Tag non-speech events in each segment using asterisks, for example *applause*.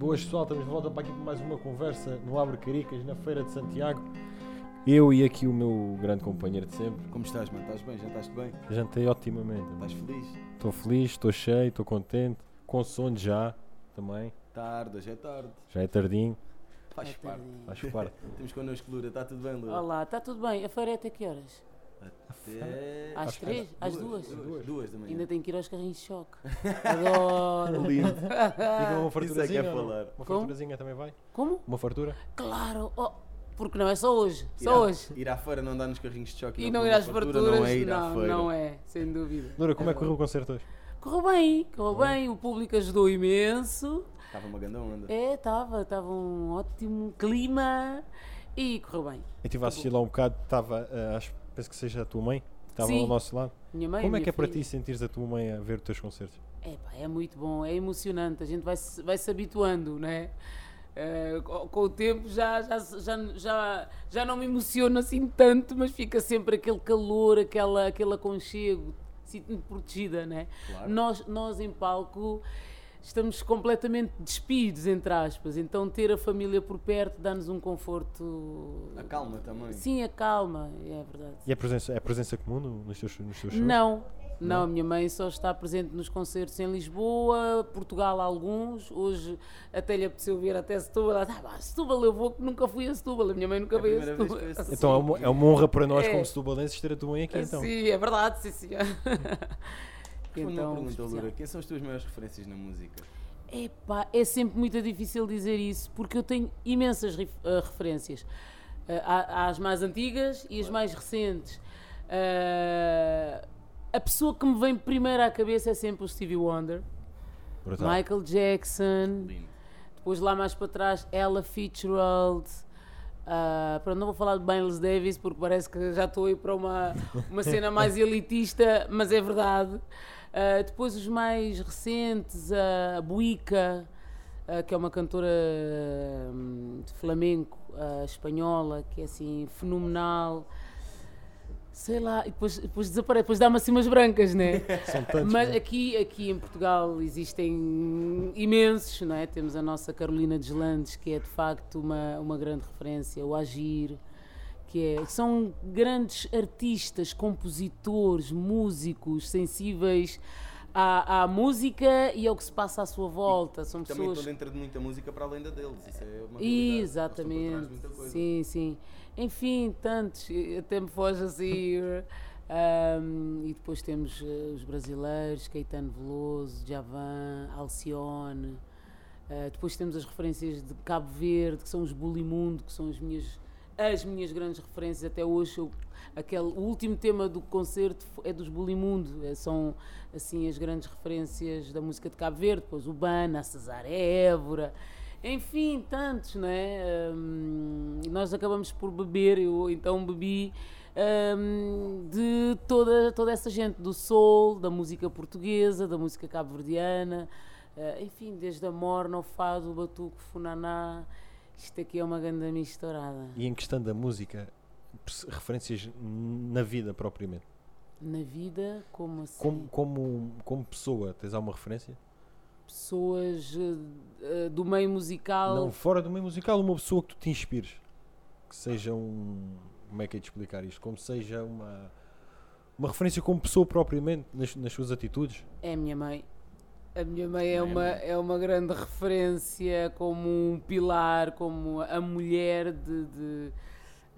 Boas pessoal, estamos de volta para aqui para mais uma conversa no Abre Caricas, na Feira de Santiago. Eu e aqui o meu grande companheiro de sempre. Como estás, mano? Estás bem? Jantaste bem? Jantei otimamente. Estás feliz? Estou feliz, estou cheio, estou contente, com sono já também. Tarde, já é tarde. Já é tardinho, Faz É parte. tardinho. faz parte. *laughs* Temos connosco Lura, está tudo bem, Lura? Olá, está tudo bem? A feira é até que horas? Até... Às três? Às duas? Duas, duas da manhã. Ainda tenho que ir aos carrinhos de choque. *laughs* Adoro. Lindo. *laughs* E uma Isso é farturazinha? que é ou não? falar. Uma Como? farturazinha também vai? Como? Uma fartura? Claro! Oh, porque não é só hoje. Ir Só à- hoje. Ir à feira não dá nos carrinhos de choque. E não ir comer às fartura, farturas, Não é ir à não, feira. não é, sem dúvida. Loura, como é, É que correu o concerto hoje? Correu bem, correu bem, o público ajudou imenso. Estava uma grande onda. É, estava, estava um ótimo clima e correu bem. Eu estive a assistir lá um bocado, estava, eh, acho, penso que seja a tua mãe, que estava Sim. ao nosso lado. Minha mãe, Como é que é para filha. ti sentires a tua mãe a ver os teus concertos? É, pá, é muito bom, é emocionante, a gente vai se, vai se habituando, né? Eh, co- com o tempo já, já, já, já, já não me emociono assim tanto, mas fica sempre aquele calor, aquela, aquele aconchego, sinto-me protegida, né? Claro. Nós, nós em palco estamos completamente despidos, entre aspas, então ter a família por perto dá-nos um conforto. A calma também. Sim, a calma, é verdade. E é presença, é presença comum no- nos teus, nos teus shows? Não, não, a minha mãe só está presente nos concertos em Lisboa, Portugal alguns. Hoje até lhe apeteceu vir até Setúbal. Ela disse, ah, pá, Setúbal eu vou, que nunca fui a Setúbal. A minha mãe nunca É veio a Setúbal. a Então é uma, é uma honra para nós, É. como setubalenses, ter a tua mãe aqui. Então. Sim, é verdade, sim, sim. *laughs* Responde uma pergunta. Lura. Quem são as tuas maiores referências na música? Epá, é sempre muito difícil dizer isso porque eu tenho imensas eh, referências. Eh, há, há as mais antigas e as mais recentes. Eh, a pessoa que me vem primeiro à cabeça é sempre o Stevie Wonder, Brutal. Michael Jackson, Lindo. depois lá mais para trás Ella Fitzgerald. Uh, pronto, não vou falar de Miles Davis porque parece que já estou a ir para uma, uma cena mais elitista, mas é verdade. Uh, depois os mais recentes, a Buica, uh, que é uma cantora hum, de flamenco uh, espanhola, que é assim fenomenal. Sei lá, e depois, depois desaparece, depois dá-me assim umas brancas, né? *laughs* São tantos. Mas não é? aqui, aqui em Portugal existem imensos, não é? Temos a nossa Carolina Deslandes, que é de facto uma, uma grande referência, o Agir, que é, são grandes artistas, compositores, músicos, sensíveis à, à música e ao que se passa à sua volta. São Também pessoas. estou dentro de muita música para além da deles. Isso é uma estão Exatamente. muita coisa. Sim, sim. Enfim, tantos. Até me foge assim. *laughs* um, e depois temos eh, os brasileiros, Caetano Veloso, Javan, Alcione. Uh, depois temos as referências de Cabo Verde, que são os Bulimundo, que são as minhas, as minhas grandes referências até hoje. Eu, aquele, o último tema do concerto é dos Bulimundo, eh, são assim as grandes referências da música de Cabo Verde, depois o Bana, a Cesária Évora, enfim, tantos, não é? Hum, e nós acabamos por beber, eu então bebi hum, de toda, toda essa gente, do soul, da música portuguesa, da música cabo-verdiana, eh, enfim, desde a morna, ao fado, o batuque, o funaná, isto aqui é uma grande misturada. E em questão da música, referências na vida propriamente. Na vida, como assim? Como, como, como pessoa, tens alguma referência? Pessoas eh, do meio musical. Não, fora do meio musical, uma pessoa que tu te inspires. Que seja um. Como é que é de explicar isto? Como seja uma. Uma referência como pessoa propriamente, nas, nas suas atitudes. É a minha mãe. A minha mãe é é uma, é uma grande referência, como um pilar, como a mulher de, de,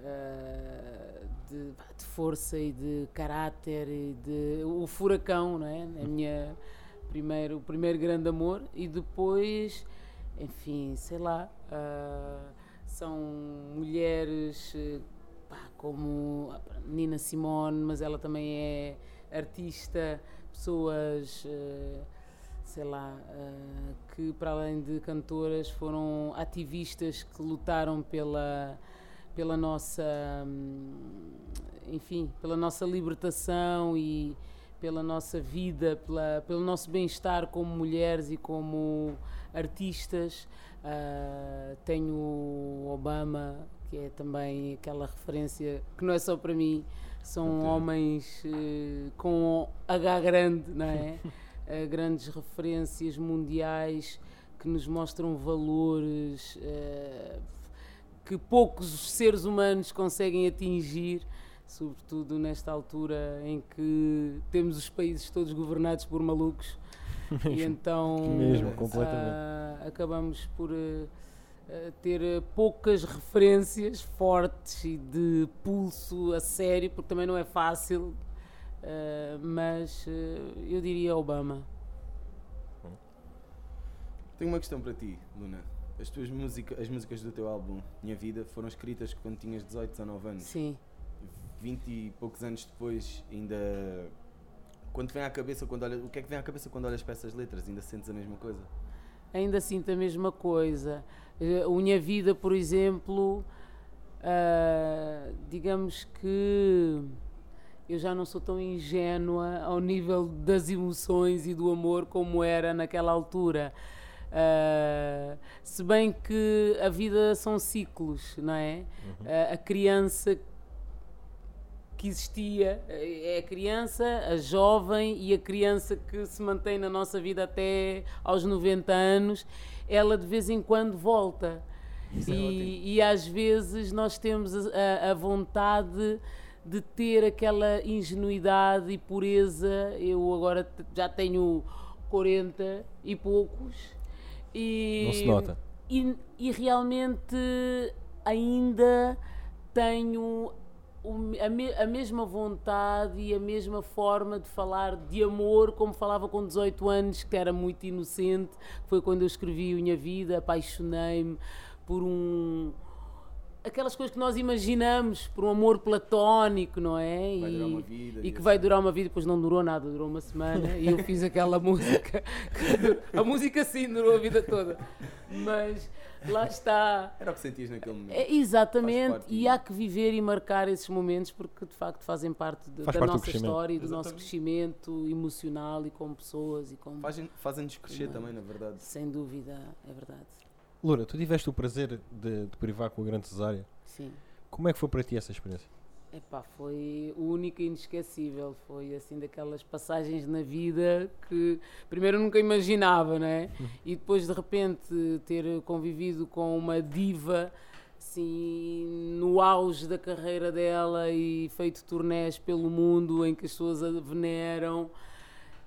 eh, de, de força e de caráter e de o furacão, não é? A minha primeiro, o primeiro grande amor e depois, enfim, sei lá, ah, são mulheres pá, como a Nina Simone, mas ela também é artista, pessoas, eh, sei lá, eh, que para além de cantoras foram ativistas que lutaram pela, pela nossa, hum, enfim, pela nossa libertação e pela nossa vida, pela, pelo nosso bem-estar como mulheres e como artistas. Ah, tenho o Obama, que é também aquela referência que não é só para mim, são homens eh, com H grande, não é? *laughs* Eh, grandes referências mundiais que nos mostram valores uh, que poucos seres humanos conseguem atingir, sobretudo nesta altura em que temos os países todos governados por malucos. *laughs* Mesmo, e então mesmo. Uh, acabamos por uh, ter poucas referências fortes e de pulso a sério, porque também não é fácil, mas eu diria Obama. Tenho uma questão para ti, Luna. As tuas músicas, as músicas do teu álbum Minha Vida foram escritas quando tinhas 18, 19 anos. Sim. 20 e poucos anos depois, ainda quando vem à cabeça, quando olha, o que é que vem à cabeça quando olhas para essas letras? Ainda sentes a mesma coisa? Ainda sinto a mesma coisa. Uh, Minha Vida, por exemplo, uh, digamos que eu já não sou tão ingênua ao nível das emoções e do amor como era naquela altura. Uh, se bem que a vida são ciclos, não é? Uhum. Uh, a criança que existia é a criança, a jovem e a criança que se mantém na nossa vida até aos 90 anos, ela de vez em quando volta. É e, e, às vezes nós temos a, a vontade de ter aquela ingenuidade e pureza. Eu agora já tenho 40 e poucos e, Não se nota. E, e realmente ainda tenho a, me, a, mesma vontade e a mesma forma de falar de amor como falava com 18 anos, que era muito inocente. Foi quando eu escrevi Minha Vida, apaixonei-me por um aquelas coisas que nós imaginamos por um amor platónico, não é? Vai e, uma vida, e que vai durar uma vida, depois não durou nada, durou uma semana e eu fiz aquela *laughs* música. a música sim durou a vida toda. Mas lá está. Era o que sentias naquele momento. É, exatamente, e há que viver e marcar esses momentos porque de facto fazem parte de, Faz da parte nossa história e do nosso crescimento emocional e como pessoas e como. Fazem-nos crescer também, na verdade. Sem dúvida, é verdade. Loura, tu tiveste o prazer de, de privar com a grande cesárea. Sim. Como é que foi para ti essa experiência? Epá, foi única e inesquecível. Foi assim daquelas passagens na vida que primeiro nunca imaginava, né? E depois de repente ter convivido com uma diva assim no auge da carreira dela e feito turnés pelo mundo em que as pessoas a veneram,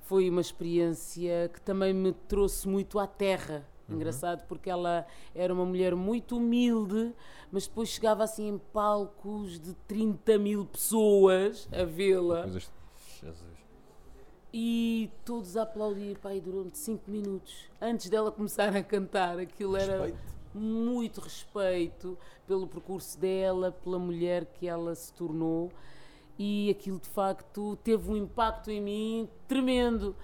foi uma experiência que também me trouxe muito à terra Uhum. Engraçado porque ela era uma mulher muito humilde, mas depois chegava assim em palcos de 30 mil pessoas a vê-la. E todos a aplaudir, pai, durante 5 minutos. Antes dela começar a cantar, aquilo era respeito. muito respeito pelo percurso dela, pela mulher que ela se tornou. E aquilo de facto teve um impacto em mim tremendo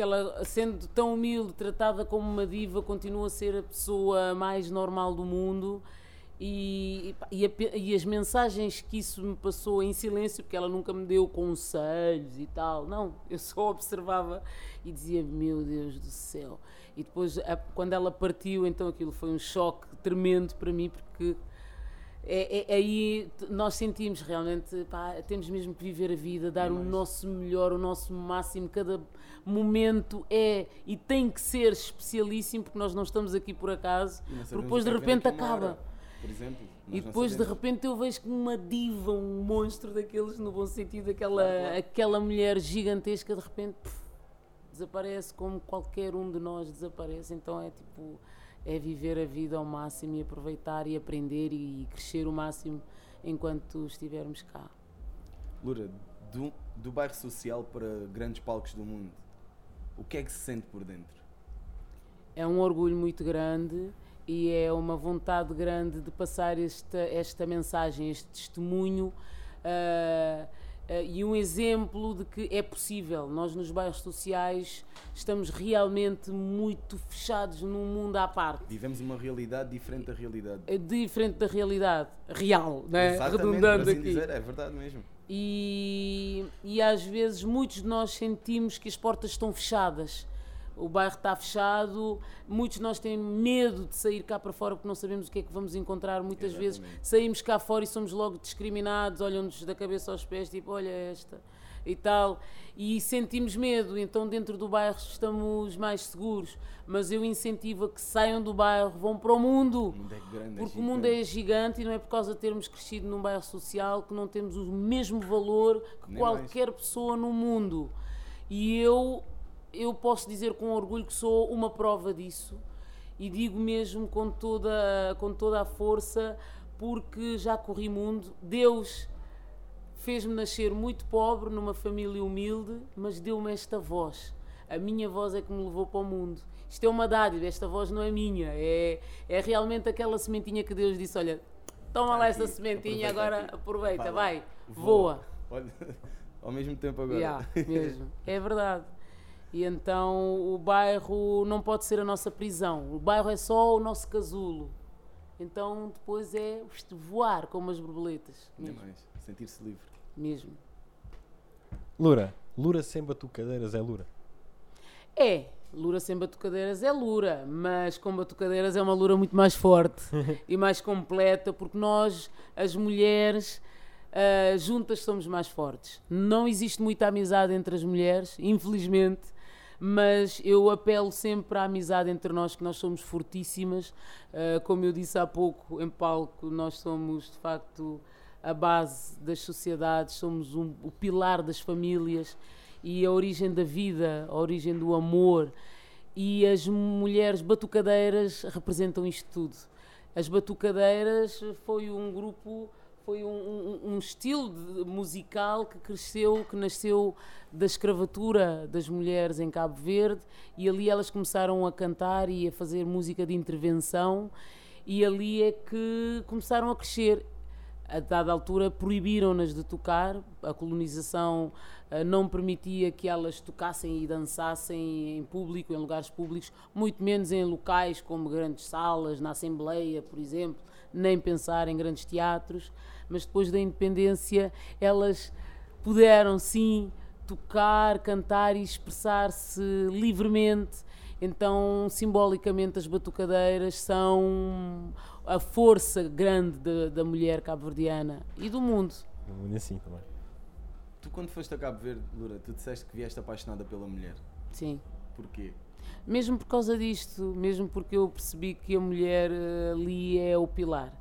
ela, sendo tão humilde, tratada como uma diva, continua a ser a pessoa mais normal do mundo. E, e, a, e, as mensagens que isso me passou em silêncio, porque ela nunca me deu conselhos e tal, não, eu só *laughs* observava e dizia: Meu Deus do céu. E depois, a, quando ela partiu, então aquilo foi um choque tremendo para mim, porque é, é, aí nós sentimos realmente, pá, temos mesmo que viver a vida, dar é o nosso melhor, o nosso máximo, cada momento é e tem que ser especialíssimo, porque nós não estamos aqui por acaso, porque depois de repente acaba. por exemplo, e depois de repente eu vejo uma diva, um monstro daqueles, no bom sentido, aquela, claro, claro. aquela mulher gigantesca, de repente puf, desaparece como qualquer um de nós desaparece. Então é tipo é viver a vida ao máximo e aproveitar e aprender e crescer o máximo enquanto estivermos cá. Lura, do, do bairro social para grandes palcos do mundo, o que é que se sente por dentro? É um orgulho muito grande e é uma vontade grande de passar esta, esta mensagem, este testemunho. Uh, e um exemplo de que é possível. Nós, nos bairros sociais, estamos realmente muito fechados num mundo à parte. Vivemos uma realidade diferente da realidade. É diferente da realidade real, né? redundando assim aqui. Dizer, é verdade mesmo. E, e às vezes muitos de nós sentimos que as portas estão fechadas o bairro está fechado, muitos de nós têm medo de sair cá para fora porque não sabemos o que é que vamos encontrar. Muitas Exatamente. vezes saímos cá fora e somos logo discriminados, olham-nos da cabeça aos pés, tipo, olha esta. e tal. E sentimos medo, então dentro do bairro estamos mais seguros. Mas eu incentivo a que saiam do bairro, vão para o mundo. O mundo é grande, Porque o é mundo gigante. é gigante e não é por causa de termos crescido num bairro social que não temos o mesmo valor que Nem qualquer pessoa no mundo. E eu, eu posso dizer com orgulho que sou uma prova disso e digo mesmo com toda, com toda a força porque já corri mundo. Deus fez-me nascer muito pobre, numa família humilde, mas deu-me esta voz. A minha voz é que me levou para o mundo. Isto é uma dádiva, esta voz não é minha, é, é realmente aquela sementinha que Deus disse: Olha, toma Tá lá esta aqui, sementinha, aproveita agora aqui. aproveita, Vai vai, voa. Olha, *laughs* ao mesmo tempo agora. Yeah, mesmo. *laughs* É verdade. E então o bairro não pode ser a nossa prisão. O bairro é só o nosso casulo. Então depois é voar como as borboletas. Nem Mesmo. mais. Sentir-se livre. mesmo. Lura. Lura sem batucadeiras é Lura. É, Lura sem batucadeiras é Lura, mas com batucadeiras é uma Lura muito mais forte *laughs* e mais completa, porque nós, as mulheres, ah, juntas somos mais fortes. Não existe muita amizade entre as mulheres, infelizmente, mas eu apelo sempre à amizade entre nós, que nós somos fortíssimas. Ah, como eu disse há pouco, em palco, nós somos de facto a base das sociedades, somos um- o pilar das famílias e a origem da vida, a origem do amor. E as mulheres batucadeiras representam isto tudo. As batucadeiras foi um grupo, foi um, um- um estilo de- musical que cresceu, que nasceu da escravatura das mulheres em Cabo Verde. E ali elas começaram a cantar e a fazer música de intervenção. E ali é que começaram a crescer. A dada altura proibiram-nas de tocar, a colonização eh, não permitia que elas tocassem e dançassem em público, em lugares públicos, muito menos em locais como grandes salas, na Assembleia, por exemplo, nem pensar em grandes teatros, mas depois da independência elas puderam sim tocar, cantar e expressar-se livremente. Então, simbolicamente, as batucadeiras são a força grande da, da mulher cabo-verdiana e do mundo. No mundo assim também. Tu quando foste a Cabo Verde, Lura, tu disseste que vieste apaixonada pela mulher. Sim. Porquê? Mesmo por causa disto, mesmo porque eu percebi que a mulher eh, ali é o pilar.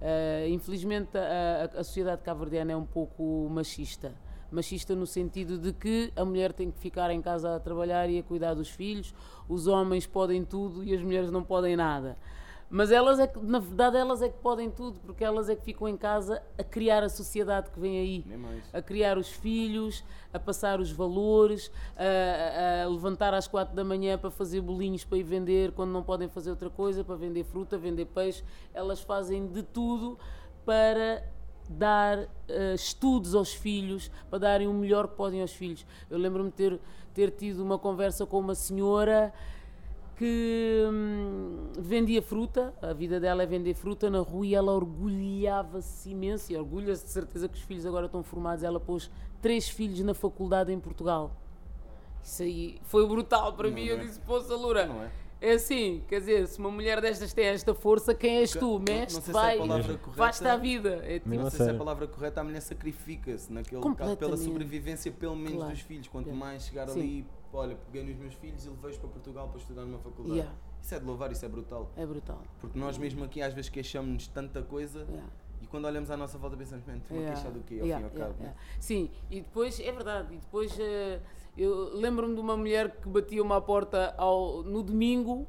Eh, infelizmente, a- a sociedade cabo-verdiana é um pouco machista. Machista no sentido de que a mulher tem que ficar em casa a trabalhar e a cuidar dos filhos, os homens podem tudo e as mulheres não podem nada. Mas elas é que, na verdade, elas é que podem tudo, porque elas é que ficam em casa a criar a sociedade que vem aí a criar os filhos, a passar os valores, a, a- levantar às quatro da manhã para fazer bolinhos para ir vender quando não podem fazer outra coisa, para vender fruta, vender peixe. Elas fazem de tudo para dar eh, estudos aos filhos, para darem o melhor que podem aos filhos. Eu lembro-me de ter, ter tido uma conversa com uma senhora que hum, vendia fruta, a vida dela é vender fruta na rua e ela orgulhava-se imenso e orgulha-se de certeza que os filhos agora estão formados. Ela pôs três filhos na faculdade em Portugal. Isso aí foi brutal para Não mim. é? Eu disse, poça, Loura, Não é? é assim, quer dizer, se uma mulher destas tem esta força, quem és tu? Mestre, sei se é vai, a vais-te à vida. É tipo, Não a sei se é a palavra correta, a mulher sacrifica-se naquele caso pela sobrevivência, pelo menos Claro. dos filhos. Quanto Yeah. mais chegar Sim. ali, olha, peguei nos meus filhos e levei-os para Portugal para estudar numa faculdade. Yeah. Isso é de louvar, isso é brutal. é brutal. Porque nós mesmo aqui às vezes queixamos-nos de tanta coisa Yeah. e quando olhamos à nossa volta pensamos, man, estou a Yeah, queixar do quê? Ao yeah, fim e ao cabo. yeah. Sim, e depois, é verdade, e depois eh, eu lembro-me de uma mulher que batia uma porta ao, no domingo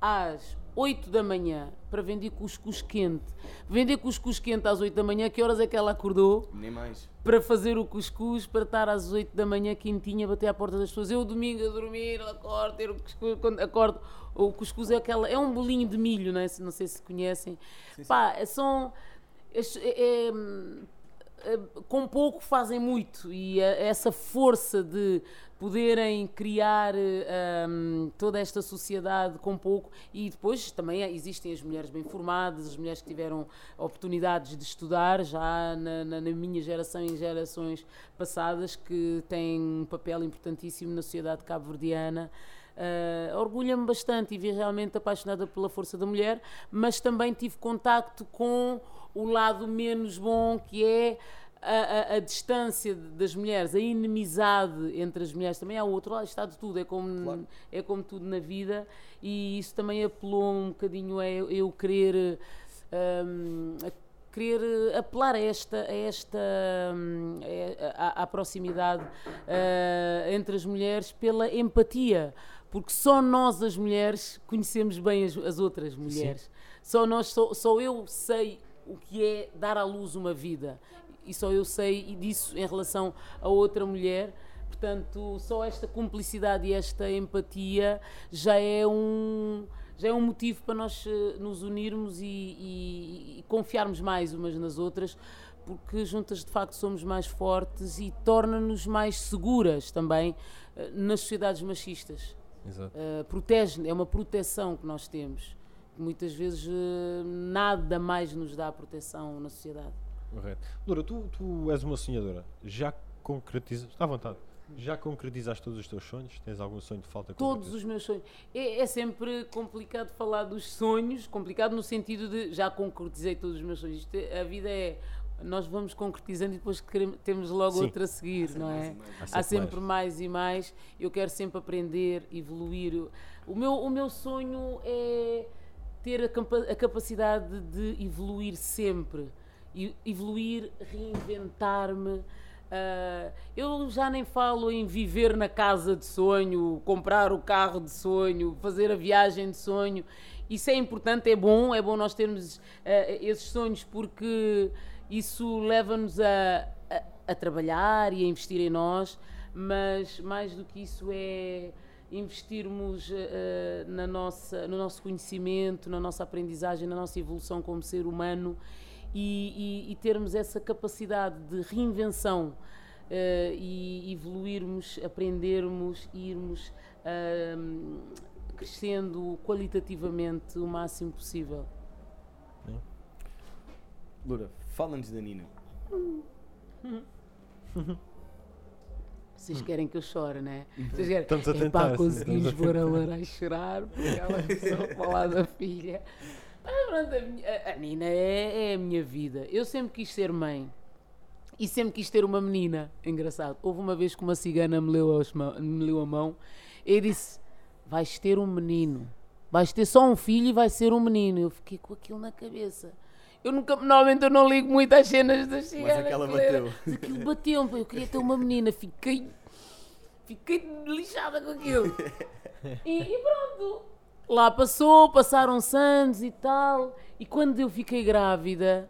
às 8 da manhã para vender cuscuz quente. Vender cuscuz quente às 8 da manhã, que horas é que ela acordou? Nem mais. Para fazer o cuscuz, para estar às 8 da manhã quentinha, bater à porta das pessoas. Eu domingo a dormir, acordo, ter o cuscuz, quando acordo, o cuscuz é aquela, é um bolinho de milho, não, é? não sei se conhecem. Sim, sim. Pá, são. é- é- é- com pouco fazem muito e a- essa força de poderem criar eh, hum, toda esta sociedade com pouco e depois também existem as mulheres bem formadas, as mulheres que tiveram oportunidades de estudar já na, na- na minha geração e gerações passadas que têm um papel importantíssimo na sociedade cabo-verdiana. Uh, Orgulha-me bastante e vi realmente apaixonada pela força da mulher, mas também tive contacto com o lado menos bom que é a, a- a distância das mulheres, a inimizade entre as mulheres, também há o outro lado, está de tudo, é como, Claro. é como tudo na vida, e isso também apelou um bocadinho a eu, querer, hum, a querer apelar a esta, a esta hum, a- à proximidade ah, entre as mulheres pela empatia, porque só nós as mulheres conhecemos bem as, as outras mulheres. Só nós, só, só eu sei o que é dar à luz uma vida e só eu sei disso em relação a outra mulher. Portanto, só esta cumplicidade e esta empatia já é um já é um motivo para nós eh, nos unirmos e, e- e confiarmos mais umas nas outras, porque juntas de facto somos mais fortes e torna-nos mais seguras também eh, nas sociedades machistas. Exato. Uh, protege, é uma proteção que nós temos. Muitas vezes uh, nada mais nos dá proteção na sociedade. Correto. Loura, tu, tu és uma sonhadora. Já concretizas. Está à vontade. Já concretizaste todos os teus sonhos? Tens algum sonho de falta Todos os meus sonhos. É, é sempre complicado falar dos sonhos, complicado no sentido de já concretizei todos os meus sonhos. Isto é- a vida é. Nós vamos concretizando e depois queremos- temos logo Sim. outra a seguir, não é? Há Há sempre sempre mais e mais. Eu quero sempre aprender, evoluir. O meu, o meu sonho é ter a, capa- a capacidade de evoluir sempre. Evoluir, reinventar-me. Ah, eu já nem falo em viver na casa de sonho, comprar o carro de sonho, fazer a viagem de sonho. Isso é importante, é bom, é bom nós termos ah, esses sonhos porque isso leva-nos a, a, a trabalhar e a investir em nós, mas mais do que isso é investirmos eh, na nossa, no nosso conhecimento, na nossa aprendizagem, na nossa evolução como ser humano e, e- e termos essa capacidade de reinvenção eh, e evoluirmos, aprendermos, irmos ahm, crescendo qualitativamente o máximo possível. Loura, fala-nos da Nina. Vocês querem que eu chore, não é? Vocês querem... Estamos a Epá, tentar, sim, conseguimos pôr a Lara a chorar porque ela começou a falar da filha. Mas pronto, a, Nina é, é a minha vida. Eu sempre quis ser mãe. E sempre quis ter uma menina. Engraçado. Houve uma vez que uma cigana me leu, me leu a mão e disse: Vais ter um menino. Vais ter só um filho e vai ser um menino. Eu fiquei com aquilo na cabeça. Eu nunca, normalmente eu não ligo muito às cenas das ciganas. aquela aquilo era- bateu. Mas aquilo bateu-me. Eu queria ter uma menina. Fiquei Fiquei lixada com aquilo. *laughs* E, e pronto. Lá passou, passaram-se anos e tal. E quando eu fiquei grávida,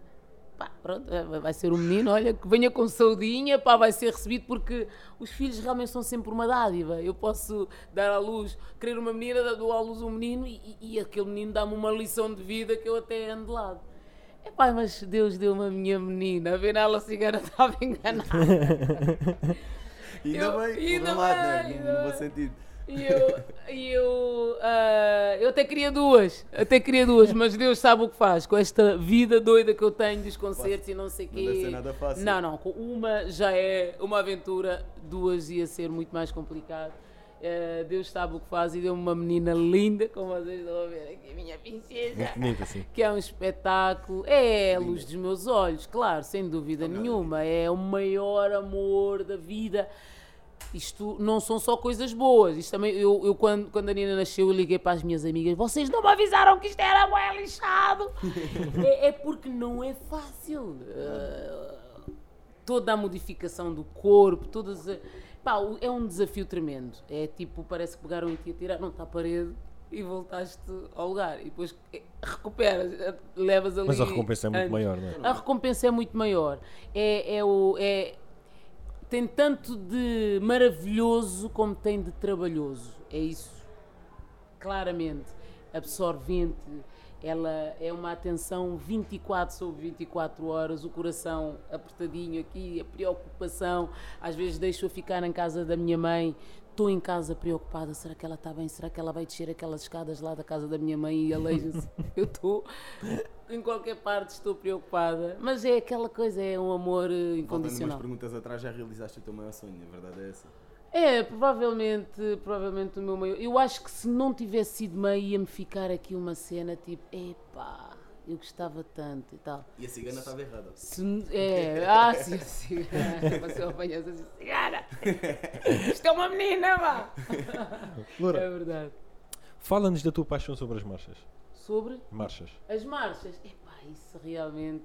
pá, pronto, eh, vai ser um menino, olha, que venha com saudinha, pá, vai ser recebido porque os filhos realmente são sempre uma dádiva. Eu posso dar à luz, querer uma menina, dou à luz um menino e, e- aquele menino dá-me uma lição de vida que eu até ando de lado. Epá, mas Deus deu-me a minha menina, a cigana *laughs* estava enganada. *laughs* Ainda Eu- bem, ainda por um lado, bem, né? ainda no bom bem. E eu, e eu, ah, eu até queria duas, até queria duas, mas Deus sabe o que faz com esta vida doida que eu tenho dos concertos e não sei o Não quê. deve ser nada fácil. Não, não, com uma já é uma aventura, duas ia ser muito mais complicado. Ah, Deus sabe o que faz e deu-me uma menina linda, como vocês estão a ver aqui, minha princesa Muito assim. que é um espetáculo, é a luz dos meus olhos, claro, sem dúvida nenhuma, é o maior amor da vida. Isto não são só coisas boas. Isto também, eu, eu quando, quando a Nina nasceu, eu liguei para as minhas amigas: vocês não me avisaram que isto era bué lixado. *laughs* é, é porque não é fácil. Ah, toda a modificação do corpo, todas. a- Pá, é um desafio tremendo. É tipo, parece que pegaram e te tiraram-te à parede e voltaste ao lugar. E depois eh, recuperas, eh, levas ali. Mas a recompensa é muito anos. maior, não é? A recompensa é muito maior. É, é o, é, tem tanto de maravilhoso como tem de trabalhoso. É isso. Claramente. Absorvente. Ela é uma atenção 24 sobre 24 horas, o coração apertadinho aqui, a preocupação. Às vezes deixo-a ficar em casa da minha mãe, estou em casa preocupada: será que ela está bem? Será que ela vai descer aquelas escadas lá da casa da minha mãe e aleija-se? *laughs* Eu estou em qualquer parte, estou preocupada. Mas é aquela coisa, é um amor eh, Voltando umas incondicional. perguntas atrás, já realizaste o teu maior sonho, a verdade é essa. É, provavelmente, provavelmente o meu maior. Eu acho que se não tivesse sido mãe ia-me ficar aqui uma cena tipo, epá, eu gostava tanto e tal. E a cigana estava errada. Se- é, ah, sim, sim. Você apanhas assim, cigana! Isto é uma menina, vá! Loura, É verdade. fala-nos da tua paixão sobre as marchas. Sobre Marchas. as marchas, epá, isso realmente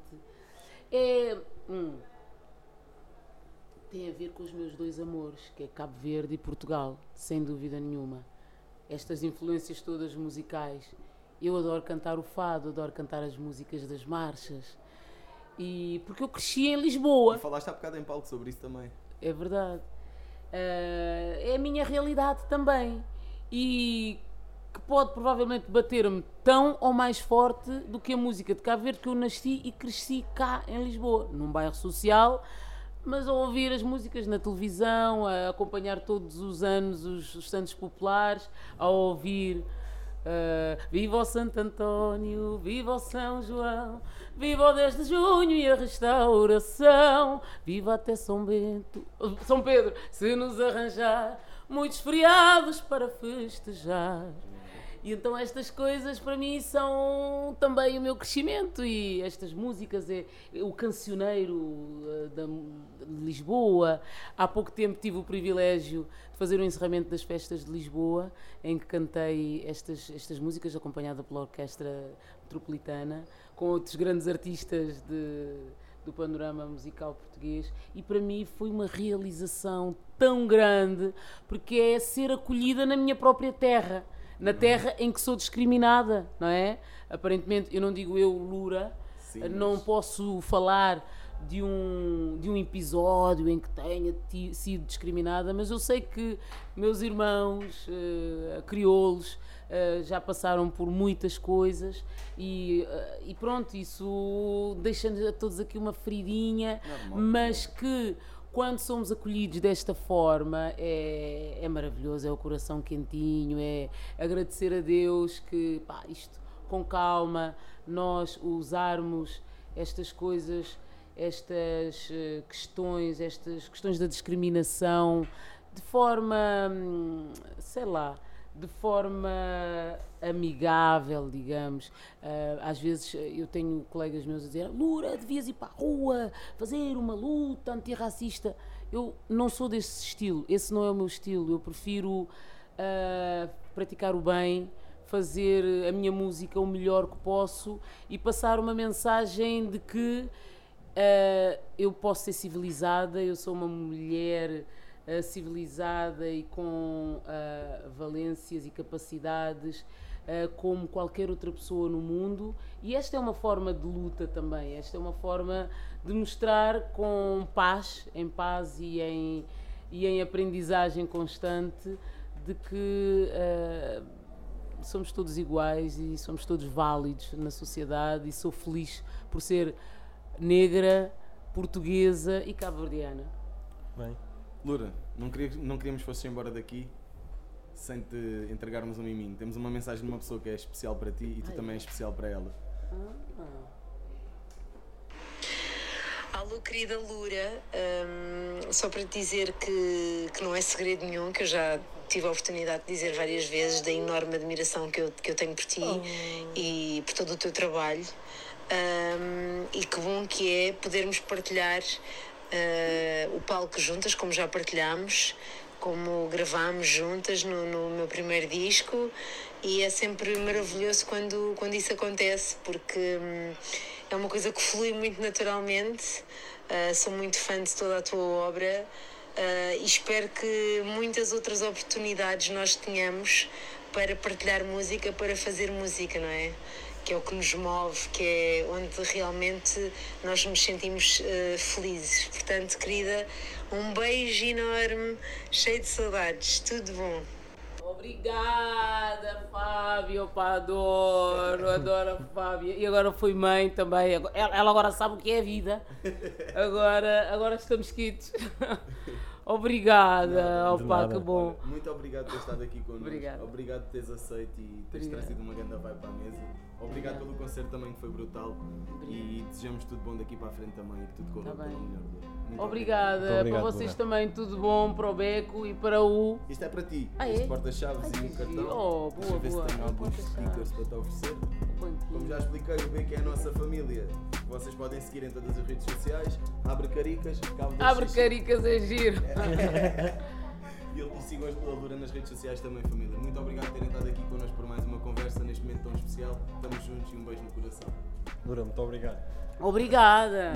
é. hum, tem a ver com os meus dois amores, que é Cabo Verde e Portugal, sem dúvida nenhuma. Estas influências todas musicais. Eu adoro cantar o fado, adoro cantar as músicas das marchas. E porque eu cresci em Lisboa. E falaste há bocado em palco sobre isso também. É verdade. Ah, é a minha realidade também. E que pode provavelmente bater-me tão ou mais forte do que a música de Cabo Verde, que eu nasci e cresci cá em Lisboa, num bairro social, mas a ouvir as músicas na televisão, a acompanhar todos os anos os, os santos populares, a ouvir. Ah, viva o Santo António, viva o São João, viva o 10 de junho e a restauração, viva até São Bento, São Pedro, se nos arranjar muitos feriados para festejar. E então estas coisas para mim são também o meu crescimento. E estas músicas é é o cancioneiro eh, da, de Lisboa. Há pouco tempo tive o privilégio de fazer o encerramento das festas de Lisboa, em que cantei estas, estas músicas acompanhada pela Orquestra Metropolitana, com outros grandes artistas de, do panorama musical português. E para mim foi uma realização tão grande porque é ser acolhida na minha própria terra, na terra em que sou discriminada, não é? Aparentemente, eu não digo eu, Lura, Sim, não mas- posso falar de um, de um episódio em que tenha sido discriminada, mas eu sei que meus irmãos eh, crioulos eh, já passaram por muitas coisas e, eh, e pronto, isso deixa-nos a todos aqui uma feridinha, Normal. mas que quando somos acolhidos desta forma é, é maravilhoso, é o coração quentinho, é agradecer a Deus que pá, isto com calma, nós usarmos estas coisas, estas eh, questões, estas questões da discriminação de forma, hum, sei lá, de forma amigável, digamos. Ah, às vezes eu tenho colegas meus a dizer: Lura, devias ir para a rua, fazer uma luta antirracista. Eu não sou desse estilo, esse não é o meu estilo. Eu prefiro ah, praticar o bem, fazer a minha música o melhor que posso e passar uma mensagem de que ah, eu posso ser civilizada, eu sou uma mulher ah, civilizada e com ah, valências e capacidades ah, como qualquer outra pessoa no mundo. E esta é uma forma de luta também, esta é uma forma de mostrar com paz, em paz e em, e em aprendizagem constante de que ah, somos todos iguais e somos todos válidos na sociedade e sou feliz por ser negra, portuguesa e cabo-verdiana. Bem, Lura, não, queria, não queríamos que fosses embora daqui sem te entregarmos um miminho. Temos uma mensagem de uma pessoa que é especial para ti e tu Ai. também és especial para ela. Alô, querida Lura, hum, só para te dizer que, que não é segredo nenhum, que eu já tive a oportunidade de dizer várias vezes da enorme admiração que eu, que eu tenho por ti e por todo o teu trabalho. Hum, e que bom que é podermos partilhar eh, o palco juntas, como já partilhámos, como gravámos juntas no, no meu primeiro disco. E é sempre maravilhoso quando, quando isso acontece, porque hum, é uma coisa que flui muito naturalmente. Ah, sou muito fã de toda a tua obra ah, e espero que muitas outras oportunidades nós tenhamos para partilhar música, para fazer música, não é? Que é o que nos move, que é onde realmente nós nos sentimos ah, felizes. Portanto, querida, um beijo enorme, cheio de saudades. Tudo bom. Obrigada, Fábio, pá, adoro, adoro a Fábio. E agora fui mãe também, ela agora sabe o que é a vida. Agora, agora estamos quites. Obrigada, Nada, opa, que bom. Muito obrigado por teres estado aqui connosco. Obrigada. Obrigado por teres aceito e teres trazido uma grande vibe para a mesa. Obrigado pelo concerto também que foi brutal. E desejamos tudo bom daqui para a frente também e que tudo corra Tá pelo melhor. Muito Obrigada, Muito obrigado, para vocês também, tudo bom para o Beco e para o. Isto é para ti. Ah, é? porta-chaves e que cartão. Oh, Deixa boa, ver boa. se tem Um alguns stickers para te oferecer. Como já expliquei, o B que é a nossa família. Vocês podem seguir em todas as redes sociais. Abre Caricas, Cabo Abre caricas é giro. *laughs* E, e sigam a Lura nas redes sociais também, família. Muito obrigado por terem estado aqui connosco por mais uma conversa neste momento tão especial. Estamos juntos e um beijo no coração. Lura, muito obrigado. Obrigada.